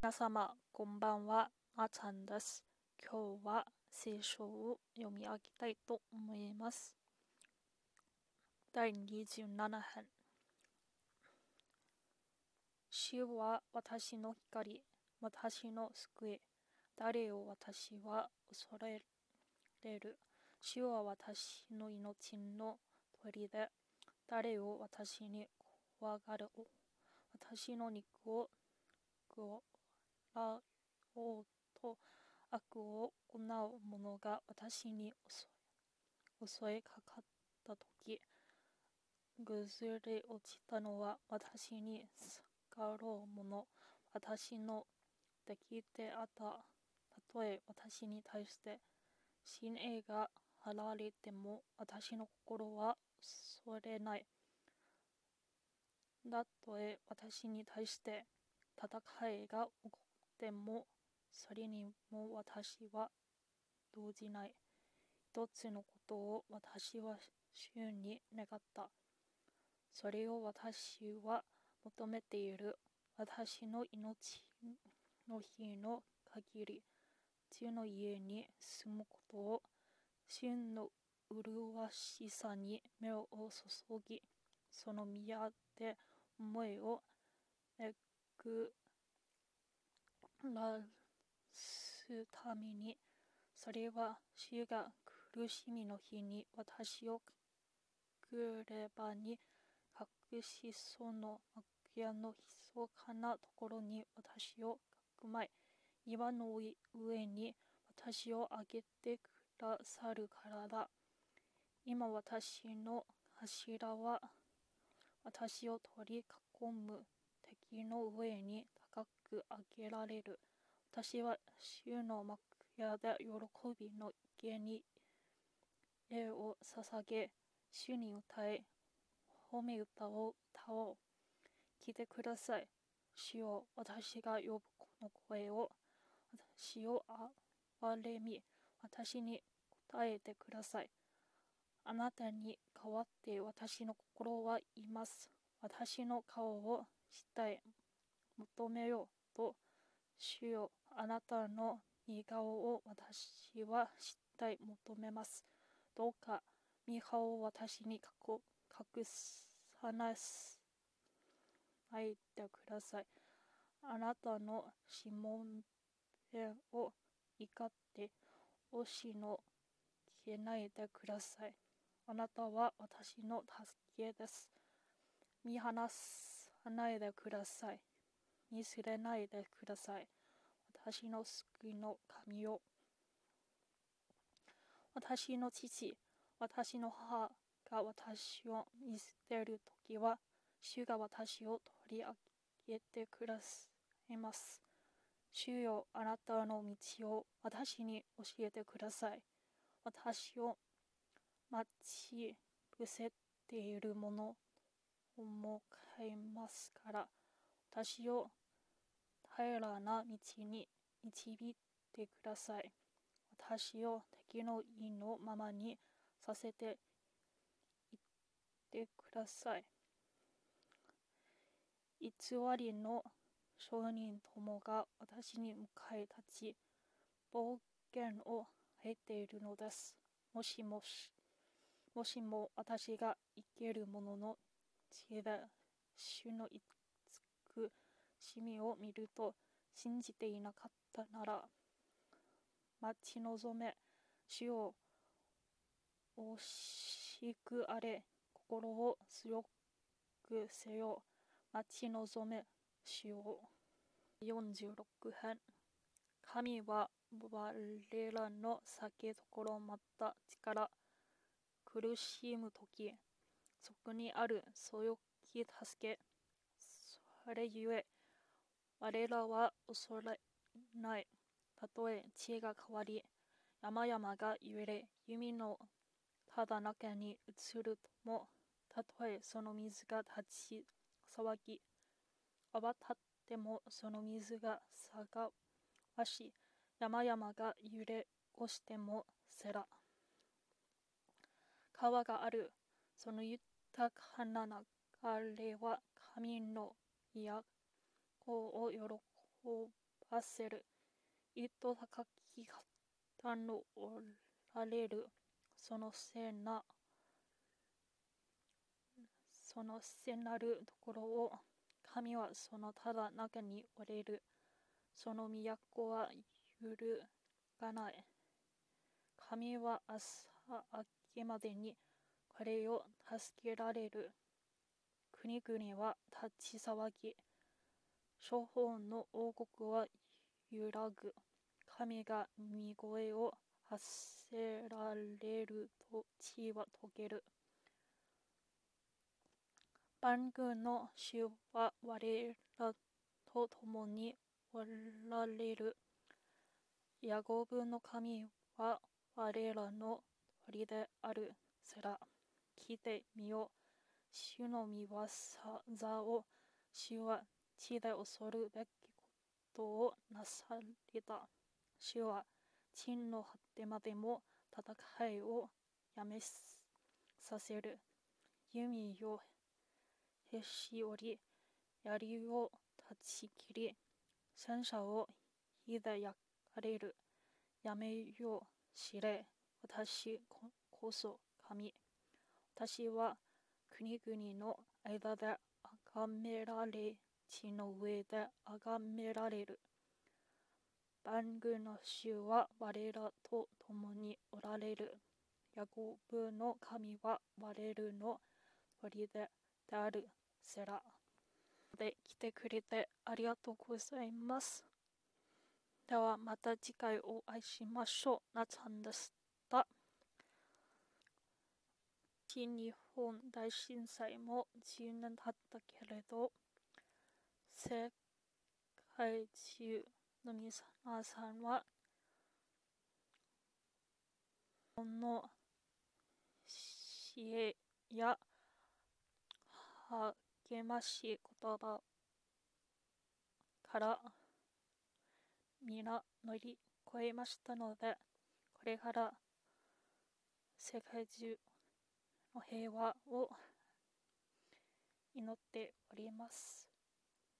皆様、こんばんは、あちゃんです。今日は聖書を読み上げたいと思います。第27編。主は私の光、私の救い。誰を私は恐れる。主は私の命の鳥で、誰を私に怖がる。私の肉を食らおうと悪を行う者が私に襲いかかった時崩れ落ちたのは私に逆ろう者私の敵であった。たとえ私に対して死霊が張られても私の心はそれない。たとえ私に対して戦いが起こってもそれにも私は動じない。一つのことを私は主に願った。それを私は求めている。私の命の日の限り。地の家に住むことを真の麗しさに目を注ぎ。その宮で思いをえぐらすためにそれは主が苦しみの日に私をくればに隠しその幕屋の密かなところに私をかくまい岩の上に私を上げてくださるからだ。今私の柱は私を取り囲む敵の上に高く上げられる。私は主の幕屋で喜びの家に絵を捧げ、主に歌い、褒め歌を歌おう。聞いてください。主よ、私が呼ぶこの声を、私を憐れみ、私に答えてください。あなたに代わって私の心はいます。私の顔をしたい、求めようと、主よ、あなたの似顔を私はしたい、求めます。どうか、御顔を私に隠さないでください。あなたの指紋を怒って押しの消えないでください。あなたは私の助けです。見放さないでください。見せれないでください。私の救いの神よ。私の父、私の母が私を見捨てるときは、主が私を取り上げてくださいます。主よ、あなたの道を私に教えてください。私を待ち伏せている者思いますから、私を平らな道に導いてください。私を敵の意のままにさせていってください。偽りの商人どもが私に向かい立ち、暴言を吐いているのです。もしもし、もしも私が生けるものの知で主のみを見ると信じていなかったなら待ち望め。主を惜しくあれ心を強くせよ。待ち望め。主を。46編。神は我らの酒どころまた力。苦しむ時そこにあるそよき助け。それゆえ、我らは恐れない。たとえ知恵が変わり、山々が揺れ、弓のただ中に移るとも、たとえその水が立ち騒ぎ、泡立ってもその水が騒わし、山々が揺れ越してもせら。川がある、その豊かな流れは神の都を喜わせる。糸高き方のおられる。そのせな、そのせなるところを、神はそのただ中におれる。その都は揺るがない。神は朝明けまでに彼を助けられる。国々は立ち騒ぎ。諸法の王国は揺らぐ。神が見声を発せられると地は溶ける。万軍の主は我らと共におられる。ヤゴブの神は我らの鳥である。セラ。聞いてみよ。主の見業を、主は地で恐るべきことをなされた。主は地の果てまでも戦いをやめさせる。弓をへし折り、槍を断ち切り、戦車を火で焼かれる。やめよう、知れ。私こそ神。私は国々の間で崇められ、地の上で崇められる。万軍の主は我らと共におられる。ヤコブの神は我らの砦である。セラ。で来てくれてありがとうございます。ではまた次回お会いしましょう。なちゃんでした。新日本大震災も10年経ったけれど、世界中の皆さんは、この支援や励ましい言葉から皆乗り越えましたので、これから世界中の平和を祈っております。